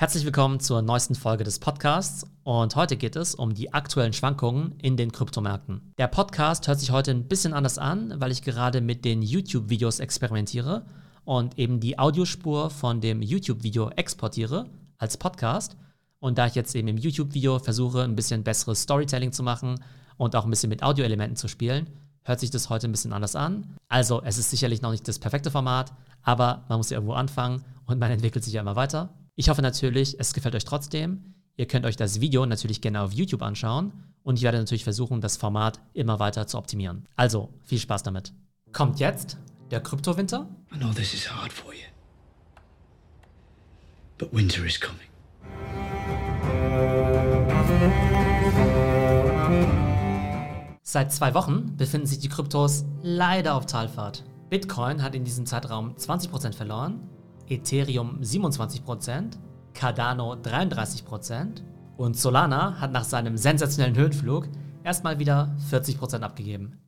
Herzlich willkommen zur neuesten Folge des Podcasts und heute geht es um die aktuellen Schwankungen in den Kryptomärkten. Der Podcast hört sich heute ein bisschen anders an, weil ich gerade mit den YouTube-Videos experimentiere und eben die Audiospur von dem YouTube-Video exportiere als Podcast. Und da ich jetzt eben im YouTube-Video versuche, ein bisschen besseres Storytelling zu machen und auch ein bisschen mit Audioelementen zu spielen, hört sich das heute ein bisschen anders an. Also es ist sicherlich noch nicht das perfekte Format, aber man muss ja irgendwo anfangen und man entwickelt sich ja immer weiter. Ich hoffe natürlich, es gefällt euch trotzdem. Ihr könnt euch das Video natürlich gerne auf YouTube anschauen und ich werde natürlich versuchen, das Format immer weiter zu optimieren. Also, viel Spaß damit. Kommt jetzt der Kryptowinter? I know this is hard for you. But winter is coming. Seit zwei Wochen befinden sich die Kryptos leider auf Talfahrt. Bitcoin hat in diesem Zeitraum 20% verloren Ethereum 27%, Cardano 33% und Solana hat nach seinem sensationellen Höhenflug erstmal wieder 40% abgegeben.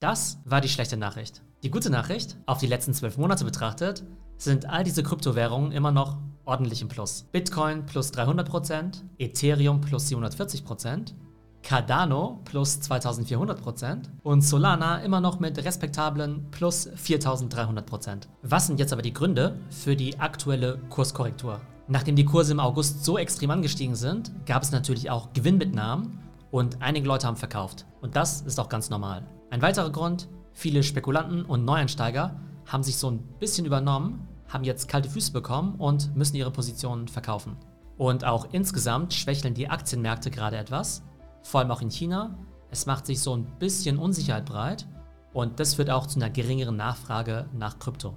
Das war die schlechte Nachricht. Die gute Nachricht, auf die letzten 12 Monate betrachtet, sind all diese Kryptowährungen immer noch ordentlich im Plus. Bitcoin plus 300%, Ethereum plus 740%, Cardano plus 2400% und Solana immer noch mit respektablen plus 4300%. Was sind jetzt aber die Gründe für die aktuelle Kurskorrektur? Nachdem die Kurse im August so extrem angestiegen sind, gab es natürlich auch Gewinnmitnahmen und einige Leute haben verkauft. Und das ist auch ganz normal. Ein weiterer Grund, viele Spekulanten und Neueinsteiger haben sich so ein bisschen übernommen, haben jetzt kalte Füße bekommen und müssen ihre Positionen verkaufen. Und auch insgesamt schwächeln die Aktienmärkte gerade etwas vor allem auch in China. Es macht sich so ein bisschen Unsicherheit breit und das führt auch zu einer geringeren Nachfrage nach Krypto.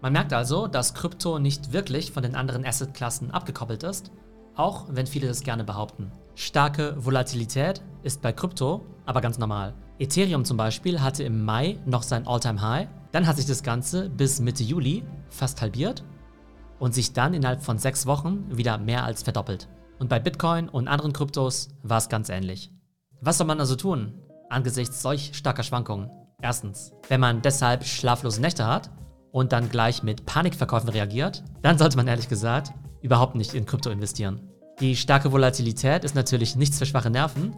Man merkt also, dass Krypto nicht wirklich von den anderen Assetklassen abgekoppelt ist, auch wenn viele das gerne behaupten. Starke Volatilität ist bei Krypto aber ganz normal. Ethereum zum Beispiel hatte im Mai noch sein All-Time-High, dann hat sich das Ganze bis Mitte Juli fast halbiert und sich dann innerhalb von sechs Wochen wieder mehr als verdoppelt. Und bei Bitcoin und anderen Kryptos war es ganz ähnlich. Was soll man also tun angesichts solch starker Schwankungen? Erstens, wenn man deshalb schlaflose Nächte hat und dann gleich mit Panikverkäufen reagiert, dann sollte man ehrlich gesagt überhaupt nicht in Krypto investieren. Die starke Volatilität ist natürlich nichts für schwache Nerven,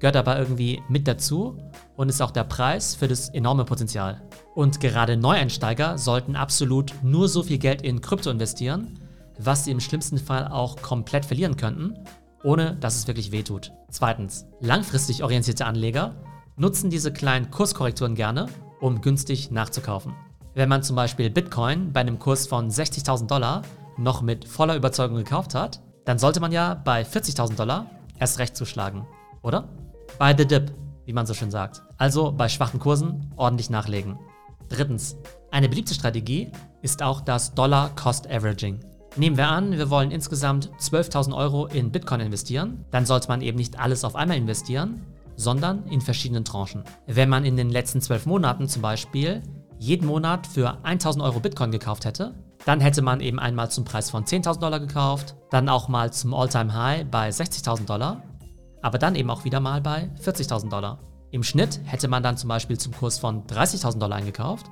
gehört aber irgendwie mit dazu und ist auch der Preis für das enorme Potenzial. Und gerade Neueinsteiger sollten absolut nur so viel Geld in Krypto investieren, was sie im schlimmsten Fall auch komplett verlieren könnten, ohne dass es wirklich wehtut. Zweitens, langfristig orientierte Anleger nutzen diese kleinen Kurskorrekturen gerne, um günstig nachzukaufen. Wenn man zum Beispiel Bitcoin bei einem Kurs von 60.000 Dollar noch mit voller Überzeugung gekauft hat, dann sollte man ja bei 40.000 Dollar erst recht zuschlagen, oder? Bei the dip, wie man so schön sagt. Also bei schwachen Kursen ordentlich nachlegen. Drittens, eine beliebte Strategie ist auch das Dollar Cost Averaging. Nehmen wir an, wir wollen insgesamt 12.000 Euro in Bitcoin investieren, dann sollte man eben nicht alles auf einmal investieren, sondern in verschiedenen Tranchen. Wenn man in den letzten 12 Monaten zum Beispiel jeden Monat für 1.000 Euro Bitcoin gekauft hätte, dann hätte man eben einmal zum Preis von 10.000 Dollar gekauft, dann auch mal zum All-Time High bei 60.000 Dollar, aber dann eben auch wieder mal bei 40.000 Dollar. Im Schnitt hätte man dann zum Beispiel zum Kurs von 30.000 Dollar eingekauft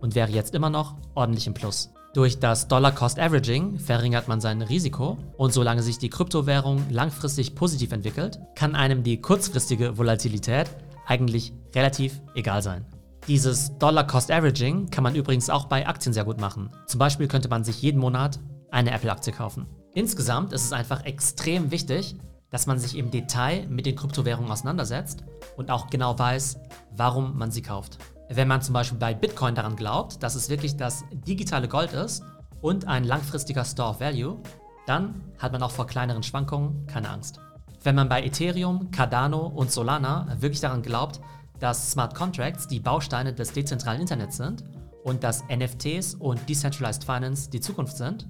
und wäre jetzt immer noch ordentlich im Plus. Durch das Dollar-Cost-Averaging verringert man sein Risiko und solange sich die Kryptowährung langfristig positiv entwickelt, kann einem die kurzfristige Volatilität eigentlich relativ egal sein. Dieses Dollar-Cost-Averaging kann man übrigens auch bei Aktien sehr gut machen. Zum Beispiel könnte man sich jeden Monat eine Apple-Aktie kaufen. Insgesamt ist es einfach extrem wichtig, dass man sich im Detail mit den Kryptowährungen auseinandersetzt und auch genau weiß, warum man sie kauft. Wenn man zum Beispiel bei Bitcoin daran glaubt, dass es wirklich das digitale Gold ist und ein langfristiger Store of Value, dann hat man auch vor kleineren Schwankungen keine Angst. Wenn man bei Ethereum, Cardano und Solana wirklich daran glaubt, dass Smart Contracts die Bausteine des dezentralen Internets sind und dass NFTs und Decentralized Finance die Zukunft sind,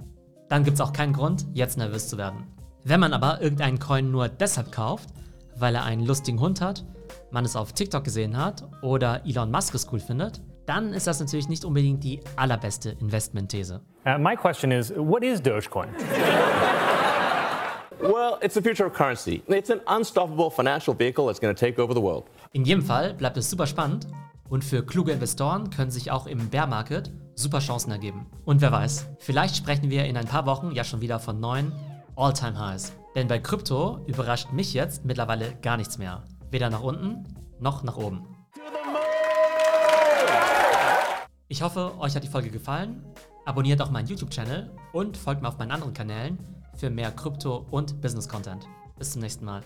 dann gibt es auch keinen Grund, jetzt nervös zu werden. Wenn man aber irgendeinen Coin nur deshalb kauft, weil er einen lustigen Hund hat man es auf TikTok gesehen hat oder Elon Musk es cool findet, dann ist das natürlich nicht unbedingt die allerbeste Investmentthese. Uh, my question is, what is Dogecoin? Well, it's the future of currency. It's an unstoppable financial vehicle that's going to take over the world. In jedem Fall bleibt es super spannend und für kluge Investoren können sich auch im Bear Market super Chancen ergeben. Und wer weiß, vielleicht sprechen wir in ein paar Wochen ja schon wieder von neuen All-Time-Highs. Denn bei Krypto überrascht mich jetzt mittlerweile gar nichts mehr. Weder nach unten noch nach oben. Ich hoffe, euch hat die Folge gefallen. Abonniert auch meinen YouTube-Channel und folgt mir auf meinen anderen Kanälen für mehr Krypto- und Business-Content. Bis zum nächsten Mal.